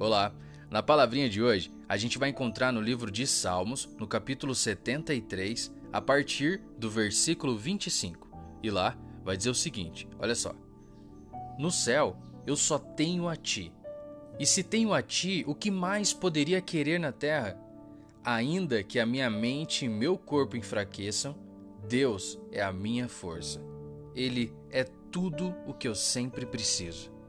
Olá! Na palavrinha de hoje, a gente vai encontrar no livro de Salmos, no capítulo 73, a partir do versículo 25. E lá vai dizer o seguinte: olha só. No céu eu só tenho a ti. E se tenho a ti, o que mais poderia querer na terra? Ainda que a minha mente e meu corpo enfraqueçam, Deus é a minha força. Ele é tudo o que eu sempre preciso.